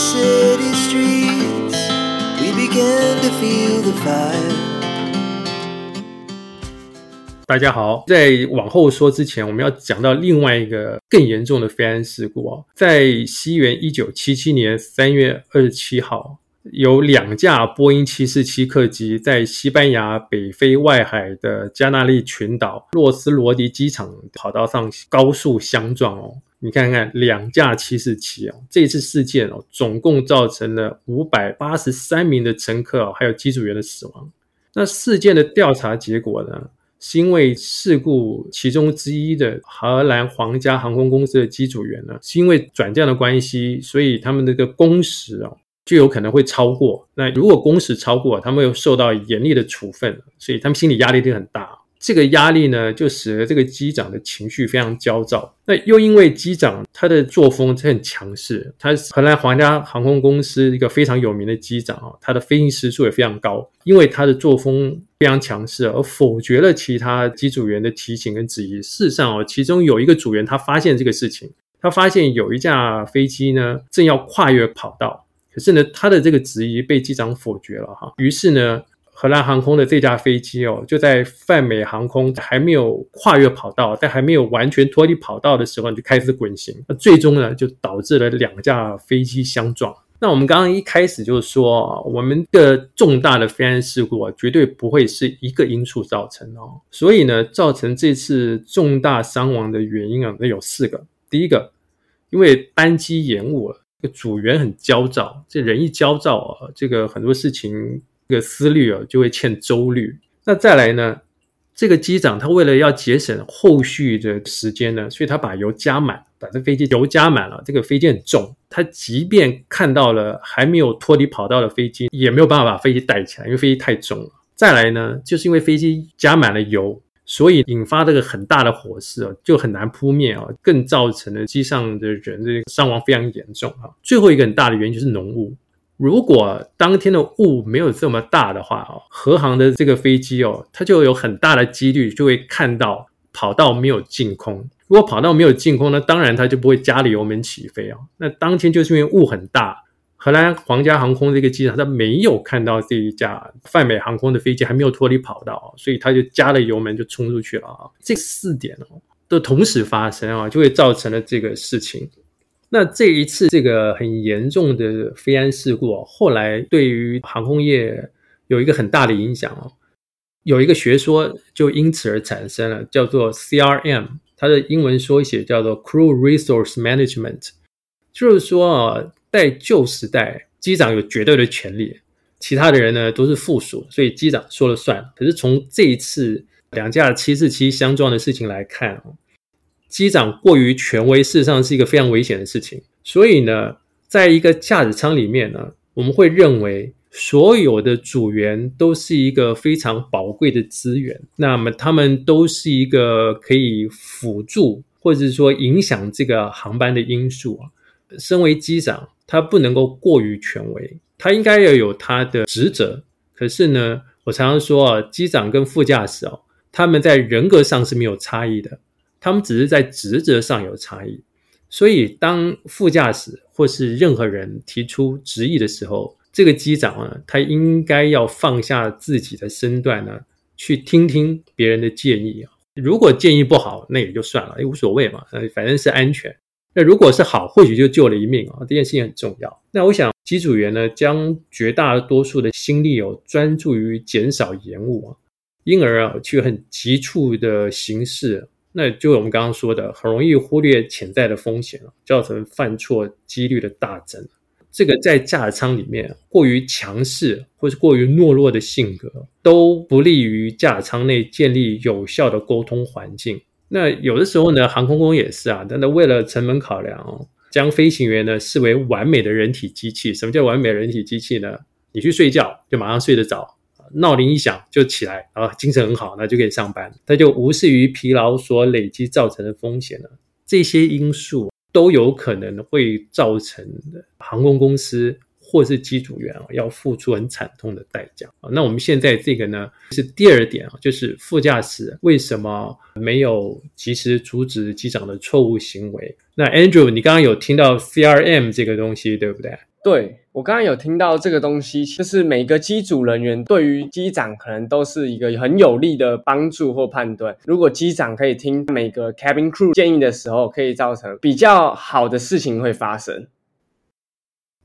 city streets, we began to feel the fire. 大家好，在往后说之前，我们要讲到另外一个更严重的飞安事故哦，在西元一九七七年三月二十七号，有两架波音七四七客机在西班牙北非外海的加纳利群岛洛斯罗迪机场跑道上高速相撞哦。你看看两架七四七哦，这次事件哦，总共造成了五百八十三名的乘客哦，还有机组员的死亡。那事件的调查结果呢？是因为事故其中之一的荷兰皇家航空公司的机组员呢，是因为转降的关系，所以他们这个工时哦，就有可能会超过。那如果工时超过，他们又受到严厉的处分，所以他们心理压力就很大。这个压力呢，就使得这个机长的情绪非常焦躁。那又因为机长他的作风很强势，他是荷兰皇家航空公司一个非常有名的机长啊，他的飞行时速也非常高。因为他的作风非常强势，而否决了其他机组员的提醒跟质疑。事实上哦，其中有一个组员他发现这个事情，他发现有一架飞机呢正要跨越跑道，可是呢他的这个质疑被机长否决了哈。于是呢。荷兰航空的这架飞机哦，就在泛美航空还没有跨越跑道，在还没有完全脱离跑道的时候就开始滚行，那最终呢就导致了两架飞机相撞。那我们刚刚一开始就是说，我们的重大的飞安事故啊，绝对不会是一个因素造成哦。所以呢，造成这次重大伤亡的原因啊，那有四个。第一个，因为班机延误了，这个组员很焦躁，这人一焦躁啊，这个很多事情。这个思虑啊，就会欠周虑。那再来呢？这个机长他为了要节省后续的时间呢，所以他把油加满，把这飞机油加满了。这个飞机很重，他即便看到了还没有脱离跑道的飞机，也没有办法把飞机带起来，因为飞机太重了。再来呢，就是因为飞机加满了油，所以引发这个很大的火势啊，就很难扑灭啊，更造成了机上的人这个伤亡非常严重啊。最后一个很大的原因就是浓雾。如果当天的雾没有这么大的话哦，和航的这个飞机哦，它就有很大的几率就会看到跑道没有净空。如果跑道没有净空，那当然它就不会加了油门起飞哦。那当天就是因为雾很大，荷兰皇家航空这个机场它没有看到这一架泛美航空的飞机还没有脱离跑道，所以它就加了油门就冲出去了啊。这四点哦都同时发生啊，就会造成了这个事情。那这一次这个很严重的飞安事故，后来对于航空业有一个很大的影响哦。有一个学说就因此而产生了，叫做 CRM，它的英文缩写叫做 Crew Resource Management，就是说啊，在旧时代，机长有绝对的权利，其他的人呢都是附属，所以机长说了算。可是从这一次两架七四七相撞的事情来看。机长过于权威，事实上是一个非常危险的事情。所以呢，在一个驾驶舱里面呢，我们会认为所有的组员都是一个非常宝贵的资源。那么他们都是一个可以辅助或者是说影响这个航班的因素啊。身为机长，他不能够过于权威，他应该要有他的职责。可是呢，我常常说啊，机长跟副驾驶哦，他们在人格上是没有差异的。他们只是在职责上有差异，所以当副驾驶或是任何人提出质疑的时候，这个机长啊，他应该要放下自己的身段呢，去听听别人的建议啊。如果建议不好，那也就算了，也无所谓嘛，反正是安全。那如果是好，或许就救了一命啊，这件事情很重要。那我想机组员呢，将绝大多数的心力哦，专注于减少延误啊，因而啊，去很急促的形式。那就我们刚刚说的，很容易忽略潜在的风险造成犯错几率的大增。这个在驾舱里面过于强势或是过于懦弱的性格，都不利于驾舱内建立有效的沟通环境。那有的时候呢，航空公司也是啊，但是为了成本考量，将飞行员呢视为完美的人体机器。什么叫完美人体机器呢？你去睡觉就马上睡得着。闹铃一响就起来，然后精神很好，那就可以上班。他就无视于疲劳所累积造成的风险了。这些因素都有可能会造成航空公司或是机组员啊，要付出很惨痛的代价啊。那我们现在这个呢，是第二点啊，就是副驾驶为什么没有及时阻止机长的错误行为？那 Andrew，你刚刚有听到 CRM 这个东西，对不对？对我刚刚有听到这个东西，就是每个机组人员对于机长可能都是一个很有利的帮助或判断。如果机长可以听每个 cabin crew 建议的时候，可以造成比较好的事情会发生。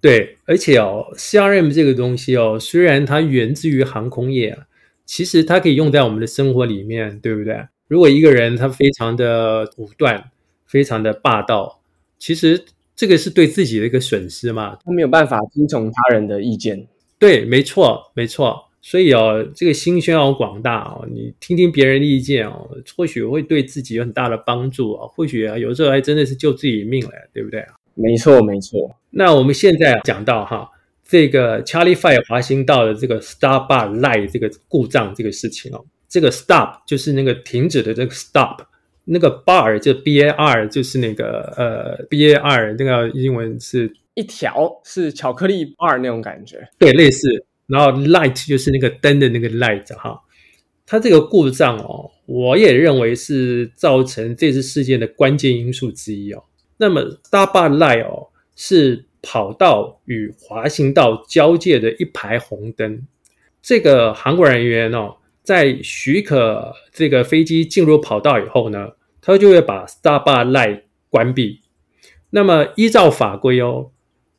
对，而且哦，CRM 这个东西哦，虽然它源自于航空业，其实它可以用在我们的生活里面，对不对？如果一个人他非常的武断，非常的霸道，其实。这个是对自己的一个损失嘛？他没有办法听从他人的意见。对，没错，没错。所以哦，这个心胸要广大哦，你听听别人的意见哦，或许会对自己有很大的帮助啊。或许啊，有时候还真的是救自己命了，对不对啊？没错，没错。那我们现在讲到哈，这个 Charlie Fire 滑行道的这个 Star Bar Light 这个故障这个事情哦，这个 Stop 就是那个停止的这个 Stop。那个 bar 就 B A R 就是那个呃 B A R 那个英文是一条是巧克力 bar 那种感觉，对，类似。然后 light 就是那个灯的那个 light 哈，它这个故障哦，我也认为是造成这次事件的关键因素之一哦。那么 star bar light 哦是跑道与滑行道交界的一排红灯，这个航管人员哦。在许可这个飞机进入跑道以后呢，他就会把 Star Bar Light 关闭。那么依照法规哦，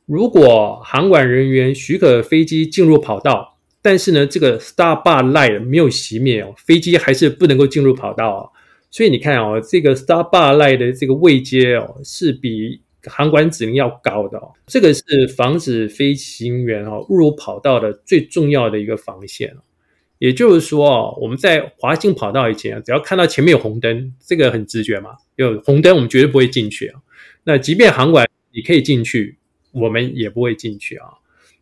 如果航管人员许可飞机进入跑道，但是呢这个 Star Bar Light 没有熄灭哦，飞机还是不能够进入跑道哦。所以你看哦，这个 Star Bar Light 的这个位阶哦，是比航管指令要高的哦。这个是防止飞行员哦误入跑道的最重要的一个防线哦。也就是说哦，我们在滑行跑道以前，只要看到前面有红灯，这个很直觉嘛，有红灯我们绝对不会进去啊。那即便航管你可以进去，我们也不会进去啊。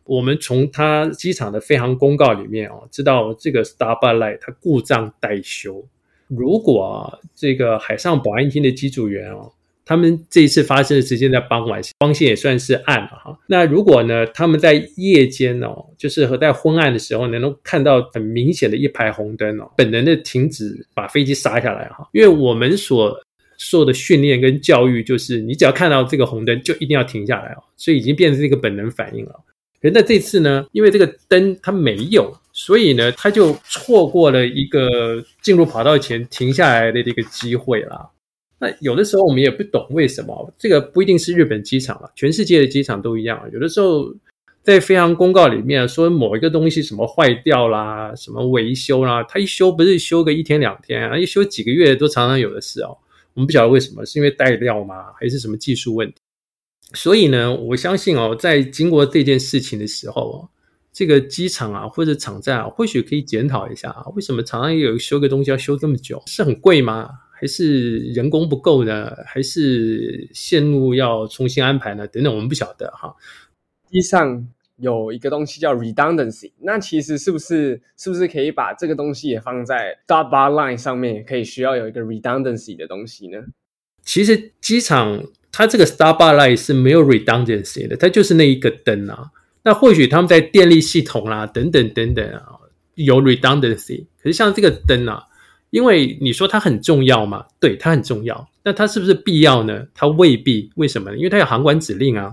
我们从他机场的飞航公告里面哦，知道这个 Star b a r Light 它故障待修。如果这个海上保安厅的机组员哦。他们这一次发生的时间在傍晚，光线也算是暗了哈。那如果呢，他们在夜间哦，就是和在昏暗的时候，能够看到很明显的一排红灯哦，本能的停止把飞机刹下来哈。因为我们所受的训练跟教育就是，你只要看到这个红灯就一定要停下来哦，所以已经变成一个本能反应了。可那这次呢，因为这个灯它没有，所以呢，他就错过了一个进入跑道前停下来的这个机会了。那有的时候我们也不懂为什么，这个不一定是日本机场了，全世界的机场都一样。有的时候在飞航公告里面说某一个东西什么坏掉啦，什么维修啦，它一修不是修个一天两天啊，一修几个月都常常有的事哦。我们不晓得为什么，是因为带料吗，还是什么技术问题？所以呢，我相信哦，在经过这件事情的时候哦，这个机场啊或者场站啊，或许可以检讨一下啊，为什么常常有修个东西要修这么久？是很贵吗？还是人工不够呢？还是线路要重新安排呢？等等，我们不晓得哈。机上有一个东西叫 redundancy，那其实是不是是不是可以把这个东西也放在 stop bar line 上面？可以需要有一个 redundancy 的东西呢？其实机场它这个 star bar line 是没有 redundancy 的，它就是那一个灯啊。那或许他们在电力系统啦等等等等啊有 redundancy，可是像这个灯啊。因为你说它很重要嘛，对，它很重要。那它是不是必要呢？它未必。为什么呢？因为它有航管指令啊，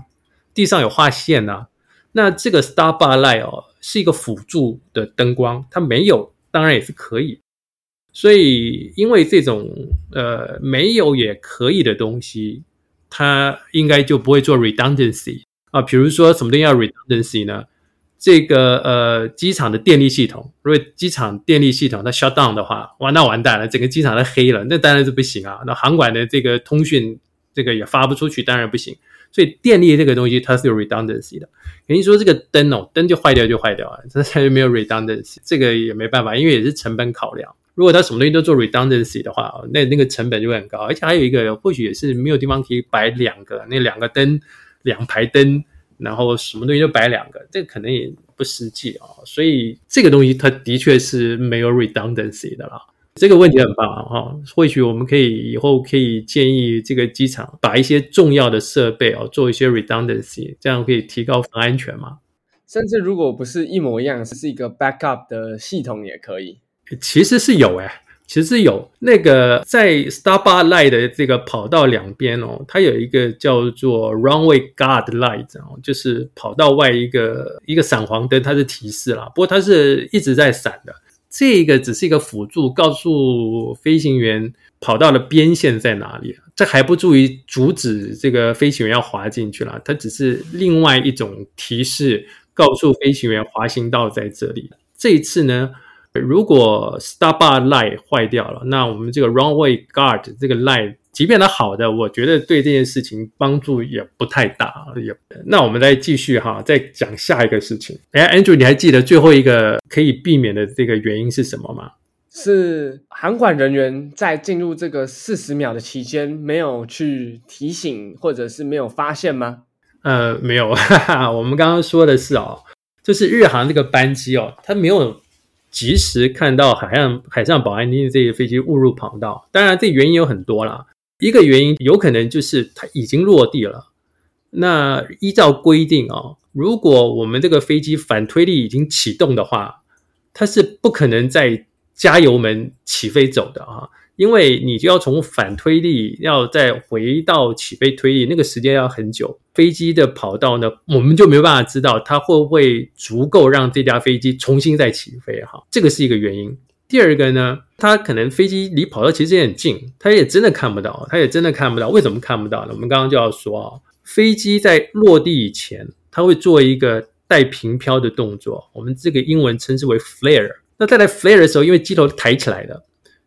地上有画线啊。那这个 Star Bar Light 哦，是一个辅助的灯光，它没有，当然也是可以。所以，因为这种呃没有也可以的东西，它应该就不会做 redundancy 啊。比如说什么东西要 redundancy 呢？这个呃，机场的电力系统，如果机场电力系统它 shut down 的话，哇，那完蛋了，整个机场都黑了，那当然是不行啊。那航管的这个通讯这个也发不出去，当然不行。所以电力这个东西它是有 redundancy 的。肯定说这个灯哦，灯就坏掉就坏掉啊，这才没有 redundancy，这个也没办法，因为也是成本考量。如果它什么东西都做 redundancy 的话，那那个成本就会很高，而且还有一个，或许也是没有地方可以摆两个，那两个灯，两排灯。然后什么东西就摆两个，这个可能也不实际啊，所以这个东西它的确是没有 redundancy 的啦。这个问题很棒啊，哈，或许我们可以以后可以建议这个机场把一些重要的设备哦做一些 redundancy，这样可以提高安全嘛。甚至如果不是一模一样，是一个 backup 的系统也可以。其实是有哎，其实有那个在 Starbar Light 的这个跑道两边哦，它有一个叫做 Runway Guard Light 哦，就是跑道外一个一个闪黄灯，它是提示啦，不过它是一直在闪的。这个只是一个辅助，告诉飞行员跑道的边线在哪里，这还不足以阻止这个飞行员要滑进去了。它只是另外一种提示，告诉飞行员滑行道在这里。这一次呢？如果 Starbar Light 坏掉了，那我们这个 Runway Guard 这个 Light，即便它好的，我觉得对这件事情帮助也不太大。也，那我们再继续哈，再讲下一个事情。哎，Andrew，你还记得最后一个可以避免的这个原因是什么吗？是航管人员在进入这个四十秒的期间没有去提醒，或者是没有发现吗？呃，没有。哈 哈我们刚刚说的是哦，就是日航这个班机哦，它没有。及时看到海上海上保安厅这些飞机误入跑道，当然这原因有很多啦。一个原因有可能就是它已经落地了。那依照规定啊，如果我们这个飞机反推力已经启动的话，它是不可能再加油门起飞走的啊。因为你就要从反推力要再回到起飞推力，那个时间要很久。飞机的跑道呢，我们就没有办法知道它会不会足够让这架飞机重新再起飞哈，这个是一个原因。第二个呢，它可能飞机离跑道其实也很近，它也真的看不到，它也真的看不到。为什么看不到呢？我们刚刚就要说啊，飞机在落地以前，它会做一个带平飘的动作，我们这个英文称之为 flare。那在来 flare 的时候，因为机头抬起来的。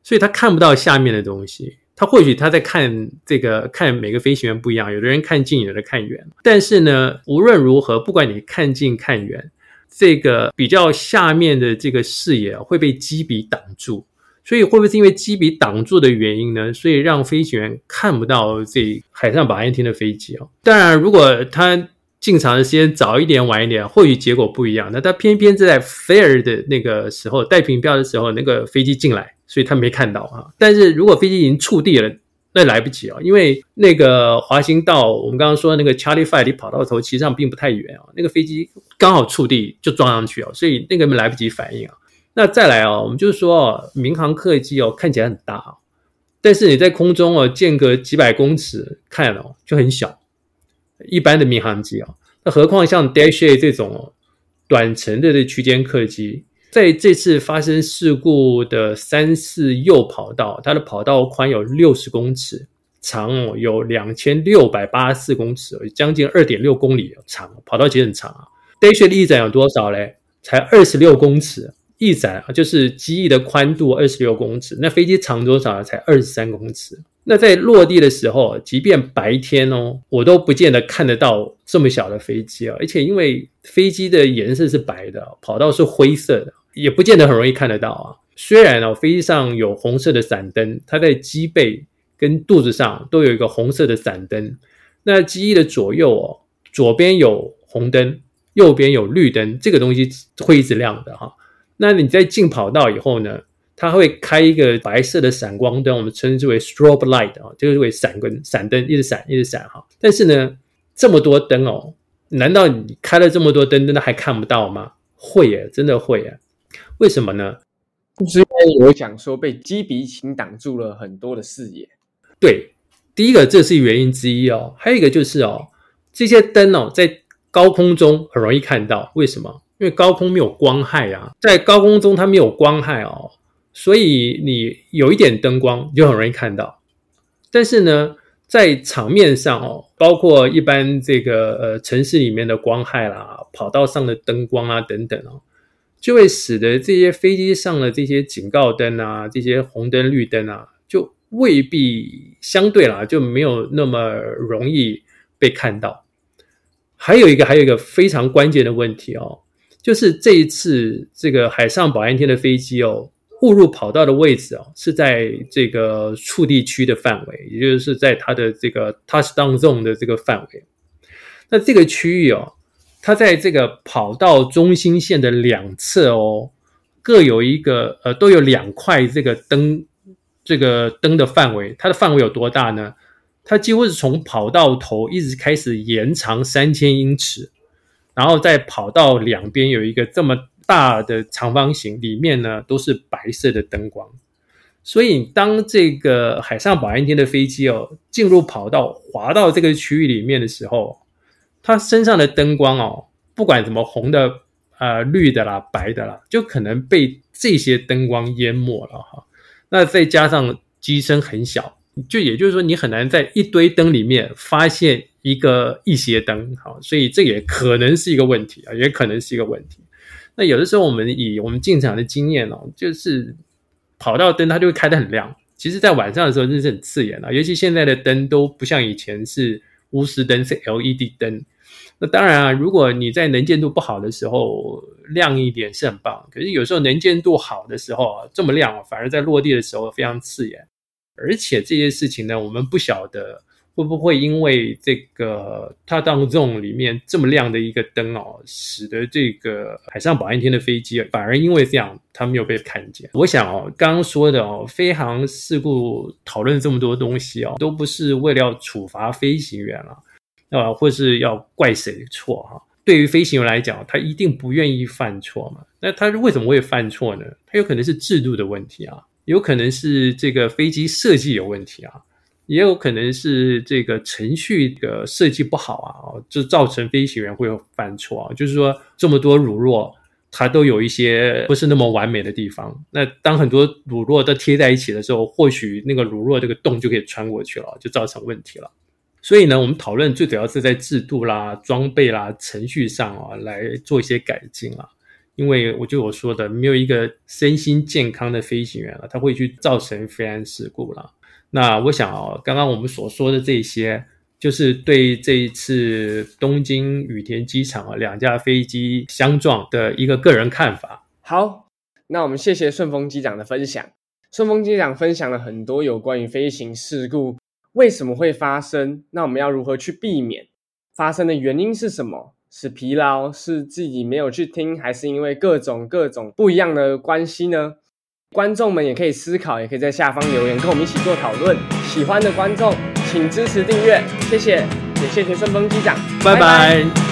所以他看不到下面的东西，他或许他在看这个看每个飞行员不一样，有的人看近，有的看远。但是呢，无论如何，不管你看近看远，这个比较下面的这个视野会被机鼻挡住。所以会不会是因为机鼻挡住的原因呢？所以让飞行员看不到这海上保安厅的飞机哦。当然，如果他进场的时间早一点晚一点，或许结果不一样。那他偏偏是在 fair 的那个时候带平标的时候，那个飞机进来。所以他没看到啊，但是如果飞机已经触地了，那来不及啊，因为那个滑行道，我们刚刚说那个 Charlie Five 离跑道头其实上并不太远啊，那个飞机刚好触地就撞上去啊，所以那个来不及反应啊。那再来啊，我们就是说，民航客机哦看起来很大，但是你在空中哦间隔几百公尺看哦就很小，一般的民航机啊，那何况像 Dash A 这种短程的这区间客机。在这次发生事故的三四右跑道，它的跑道宽有六十公尺，长哦有两千六百八十四公尺，将近二点六公里长，跑道其实很长啊。Dash 的翼展有多少嘞？才二十六公尺，翼展啊，就是机翼的宽度二十六公尺。那飞机长多少？才二十三公尺。那在落地的时候，即便白天哦，我都不见得看得到这么小的飞机啊。而且因为飞机的颜色是白的，跑道是灰色的。也不见得很容易看得到啊。虽然哦，飞机上有红色的闪灯，它在机背跟肚子上都有一个红色的闪灯。那机翼的左右哦，左边有红灯，右边有绿灯，这个东西会一直亮的哈。那你在进跑道以后呢，它会开一个白色的闪光灯，我们称之为 strobe light 啊，这个会闪跟闪灯一直闪一直闪哈。但是呢，这么多灯哦，难道你开了这么多灯，真的还看不到吗？会耶，真的会耶。为什么呢？就是因为我讲说被机鼻琴挡住了很多的视野。对，第一个这是原因之一哦，还有一个就是哦，这些灯哦在高空中很容易看到。为什么？因为高空没有光害啊，在高空中它没有光害哦，所以你有一点灯光就很容易看到。但是呢，在场面上哦，包括一般这个呃城市里面的光害啦，跑道上的灯光啊等等哦。就会使得这些飞机上的这些警告灯啊，这些红灯绿灯啊，就未必相对啦，就没有那么容易被看到。还有一个，还有一个非常关键的问题哦，就是这一次这个海上保安厅的飞机哦，误入跑道的位置哦，是在这个触地区的范围，也就是在它的这个 touchdown zone 的这个范围。那这个区域哦。它在这个跑道中心线的两侧哦，各有一个呃，都有两块这个灯，这个灯的范围，它的范围有多大呢？它几乎是从跑道头一直开始延长三千英尺，然后在跑道两边有一个这么大的长方形，里面呢都是白色的灯光，所以当这个海上保安厅的飞机哦进入跑道滑到这个区域里面的时候，它身上的灯光哦，不管怎么红的、呃绿的啦、白的啦，就可能被这些灯光淹没了哈。那再加上机身很小，就也就是说你很难在一堆灯里面发现一个一些灯，好，所以这也可能是一个问题啊，也可能是一个问题。那有的时候我们以我们进场的经验哦，就是跑道灯它就会开得很亮，其实在晚上的时候真是很刺眼啊，尤其现在的灯都不像以前是钨丝灯，是 LED 灯。那当然啊，如果你在能见度不好的时候亮一点是很棒，可是有时候能见度好的时候啊，这么亮反而在落地的时候非常刺眼，而且这些事情呢，我们不晓得。会不会因为这个它当中里面这么亮的一个灯哦，使得这个海上保安厅的飞机反而因为这样它没有被看见？我想哦，刚刚说的哦，飞行事故讨论这么多东西哦，都不是为了要处罚飞行员了，啊，或是要怪谁错哈？对于飞行员来讲，他一定不愿意犯错嘛。那他为什么会犯错呢？他有可能是制度的问题啊，有可能是这个飞机设计有问题啊。也有可能是这个程序的设计不好啊，就造成飞行员会有犯错啊。就是说，这么多乳酪，它都有一些不是那么完美的地方。那当很多乳酪都贴在一起的时候，或许那个乳酪这个洞就可以穿过去了，就造成问题了。所以呢，我们讨论最主要是在制度啦、装备啦、程序上啊来做一些改进啊。因为我就我说的，没有一个身心健康的飞行员了，他会去造成飞安事故了。那我想哦，刚刚我们所说的这些，就是对这一次东京羽田机场啊两架飞机相撞的一个个人看法。好，那我们谢谢顺丰机长的分享。顺丰机长分享了很多有关于飞行事故为什么会发生，那我们要如何去避免发生的原因是什么？是疲劳，是自己没有去听，还是因为各种各种不一样的关系呢？观众们也可以思考，也可以在下方留言，跟我们一起做讨论。喜欢的观众请支持订阅，谢谢，也谢谢顺丰机长，拜拜。